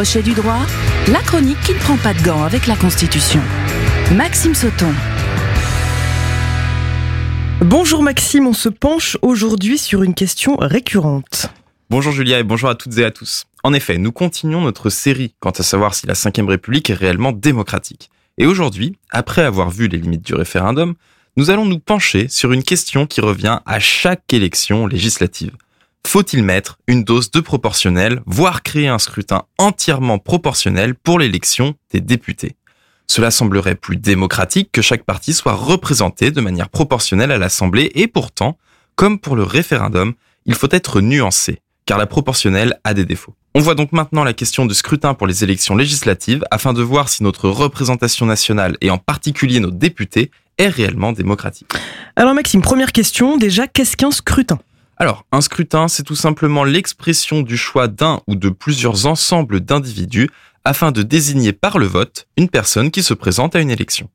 Crochet du droit, la chronique qui ne prend pas de gants avec la Constitution. Maxime Sauton. Bonjour Maxime, on se penche aujourd'hui sur une question récurrente. Bonjour Julia et bonjour à toutes et à tous. En effet, nous continuons notre série quant à savoir si la Ve République est réellement démocratique. Et aujourd'hui, après avoir vu les limites du référendum, nous allons nous pencher sur une question qui revient à chaque élection législative. Faut-il mettre une dose de proportionnel, voire créer un scrutin entièrement proportionnel pour l'élection des députés? Cela semblerait plus démocratique que chaque parti soit représenté de manière proportionnelle à l'Assemblée et pourtant, comme pour le référendum, il faut être nuancé, car la proportionnelle a des défauts. On voit donc maintenant la question du scrutin pour les élections législatives afin de voir si notre représentation nationale et en particulier nos députés est réellement démocratique. Alors Maxime, première question, déjà, qu'est-ce qu'un scrutin? Alors, un scrutin, c'est tout simplement l'expression du choix d'un ou de plusieurs ensembles d'individus afin de désigner par le vote une personne qui se présente à une élection.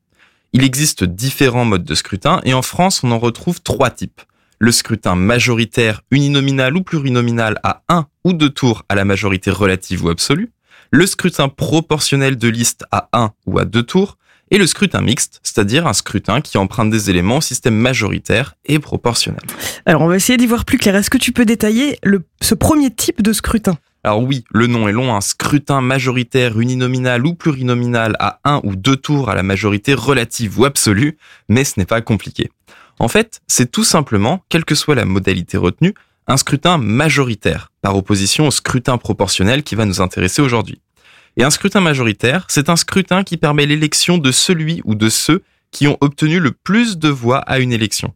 Il existe différents modes de scrutin et en France, on en retrouve trois types. Le scrutin majoritaire, uninominal ou plurinominal à un ou deux tours à la majorité relative ou absolue. Le scrutin proportionnel de liste à un ou à deux tours et le scrutin mixte, c'est-à-dire un scrutin qui emprunte des éléments au système majoritaire et proportionnel. Alors on va essayer d'y voir plus clair. Est-ce que tu peux détailler le, ce premier type de scrutin? Alors oui, le nom est long, un scrutin majoritaire uninominal ou plurinominal à un ou deux tours à la majorité relative ou absolue, mais ce n'est pas compliqué. En fait, c'est tout simplement, quelle que soit la modalité retenue, un scrutin majoritaire, par opposition au scrutin proportionnel qui va nous intéresser aujourd'hui. Et un scrutin majoritaire, c'est un scrutin qui permet l'élection de celui ou de ceux qui ont obtenu le plus de voix à une élection.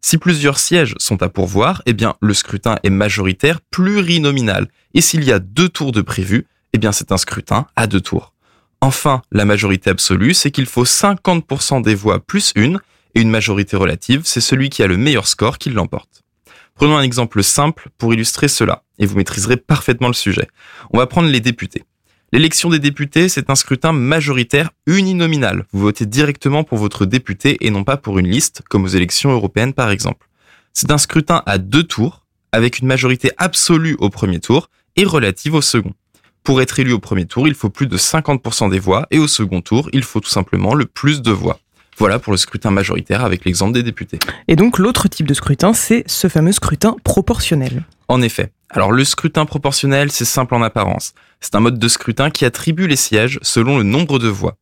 Si plusieurs sièges sont à pourvoir, eh bien, le scrutin est majoritaire plurinominal. Et s'il y a deux tours de prévu, eh bien, c'est un scrutin à deux tours. Enfin, la majorité absolue, c'est qu'il faut 50% des voix plus une, et une majorité relative, c'est celui qui a le meilleur score qui l'emporte. Prenons un exemple simple pour illustrer cela, et vous maîtriserez parfaitement le sujet. On va prendre les députés. L'élection des députés, c'est un scrutin majoritaire uninominal. Vous votez directement pour votre député et non pas pour une liste, comme aux élections européennes par exemple. C'est un scrutin à deux tours, avec une majorité absolue au premier tour et relative au second. Pour être élu au premier tour, il faut plus de 50% des voix et au second tour, il faut tout simplement le plus de voix. Voilà pour le scrutin majoritaire avec l'exemple des députés. Et donc l'autre type de scrutin, c'est ce fameux scrutin proportionnel. En effet. Alors le scrutin proportionnel, c'est simple en apparence. C'est un mode de scrutin qui attribue les sièges selon le nombre de voix.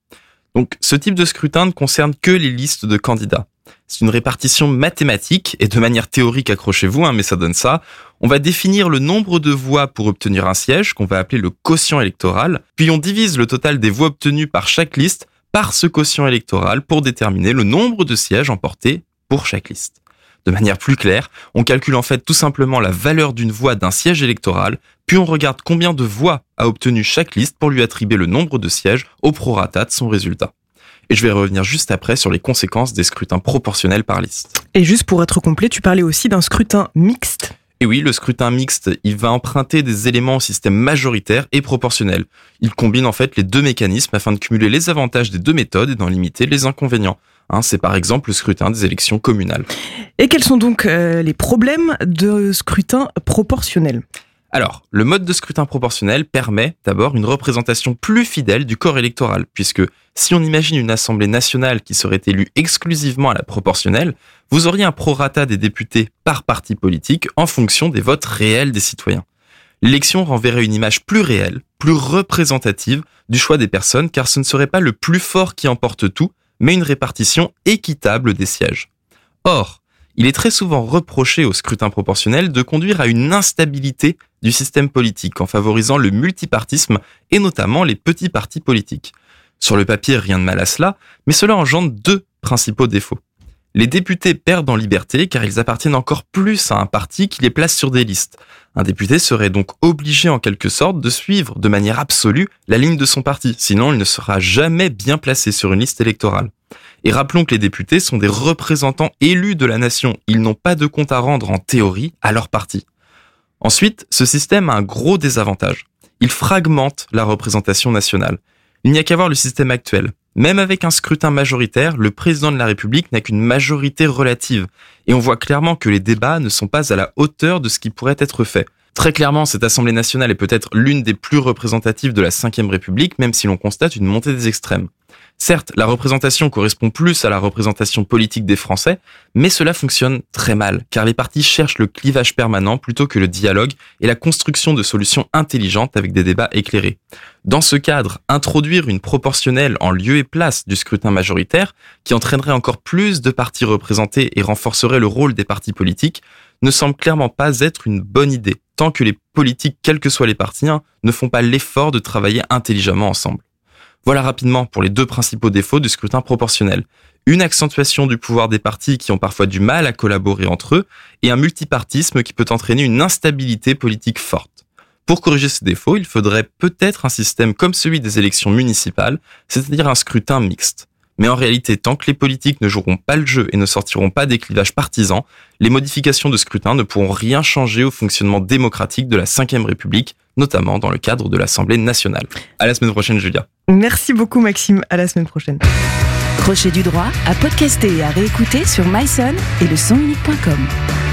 Donc ce type de scrutin ne concerne que les listes de candidats. C'est une répartition mathématique et de manière théorique, accrochez-vous, hein, mais ça donne ça. On va définir le nombre de voix pour obtenir un siège, qu'on va appeler le quotient électoral, puis on divise le total des voix obtenues par chaque liste par ce quotient électoral pour déterminer le nombre de sièges emportés pour chaque liste. De manière plus claire, on calcule en fait tout simplement la valeur d'une voix d'un siège électoral, puis on regarde combien de voix a obtenu chaque liste pour lui attribuer le nombre de sièges au prorata de son résultat. Et je vais revenir juste après sur les conséquences des scrutins proportionnels par liste. Et juste pour être complet, tu parlais aussi d'un scrutin mixte et oui, le scrutin mixte, il va emprunter des éléments au système majoritaire et proportionnel. Il combine en fait les deux mécanismes afin de cumuler les avantages des deux méthodes et d'en limiter les inconvénients. Hein, c'est par exemple le scrutin des élections communales. Et quels sont donc euh, les problèmes de scrutin proportionnel? Alors, le mode de scrutin proportionnel permet d'abord une représentation plus fidèle du corps électoral, puisque si on imagine une Assemblée nationale qui serait élue exclusivement à la proportionnelle, vous auriez un prorata des députés par parti politique en fonction des votes réels des citoyens. L'élection renverrait une image plus réelle, plus représentative du choix des personnes, car ce ne serait pas le plus fort qui emporte tout, mais une répartition équitable des sièges. Or, il est très souvent reproché au scrutin proportionnel de conduire à une instabilité du système politique en favorisant le multipartisme et notamment les petits partis politiques. Sur le papier, rien de mal à cela, mais cela engendre deux principaux défauts. Les députés perdent en liberté car ils appartiennent encore plus à un parti qui les place sur des listes. Un député serait donc obligé en quelque sorte de suivre de manière absolue la ligne de son parti, sinon il ne sera jamais bien placé sur une liste électorale. Et rappelons que les députés sont des représentants élus de la nation. Ils n'ont pas de compte à rendre en théorie à leur parti. Ensuite, ce système a un gros désavantage. Il fragmente la représentation nationale. Il n'y a qu'à voir le système actuel. Même avec un scrutin majoritaire, le président de la République n'a qu'une majorité relative. Et on voit clairement que les débats ne sont pas à la hauteur de ce qui pourrait être fait. Très clairement, cette Assemblée nationale est peut-être l'une des plus représentatives de la Ve République, même si l'on constate une montée des extrêmes. Certes, la représentation correspond plus à la représentation politique des Français, mais cela fonctionne très mal, car les partis cherchent le clivage permanent plutôt que le dialogue et la construction de solutions intelligentes avec des débats éclairés. Dans ce cadre, introduire une proportionnelle en lieu et place du scrutin majoritaire, qui entraînerait encore plus de partis représentés et renforcerait le rôle des partis politiques, ne semble clairement pas être une bonne idée, tant que les politiques, quels que soient les partis, hein, ne font pas l'effort de travailler intelligemment ensemble. Voilà rapidement pour les deux principaux défauts du scrutin proportionnel. Une accentuation du pouvoir des partis qui ont parfois du mal à collaborer entre eux et un multipartisme qui peut entraîner une instabilité politique forte. Pour corriger ces défauts, il faudrait peut-être un système comme celui des élections municipales, c'est-à-dire un scrutin mixte. Mais en réalité, tant que les politiques ne joueront pas le jeu et ne sortiront pas des clivages partisans, les modifications de scrutin ne pourront rien changer au fonctionnement démocratique de la Ve République, notamment dans le cadre de l'Assemblée nationale. À la semaine prochaine, Julia. Merci beaucoup, Maxime. À la semaine prochaine. Crochet du droit à podcaster et à réécouter sur myson et le.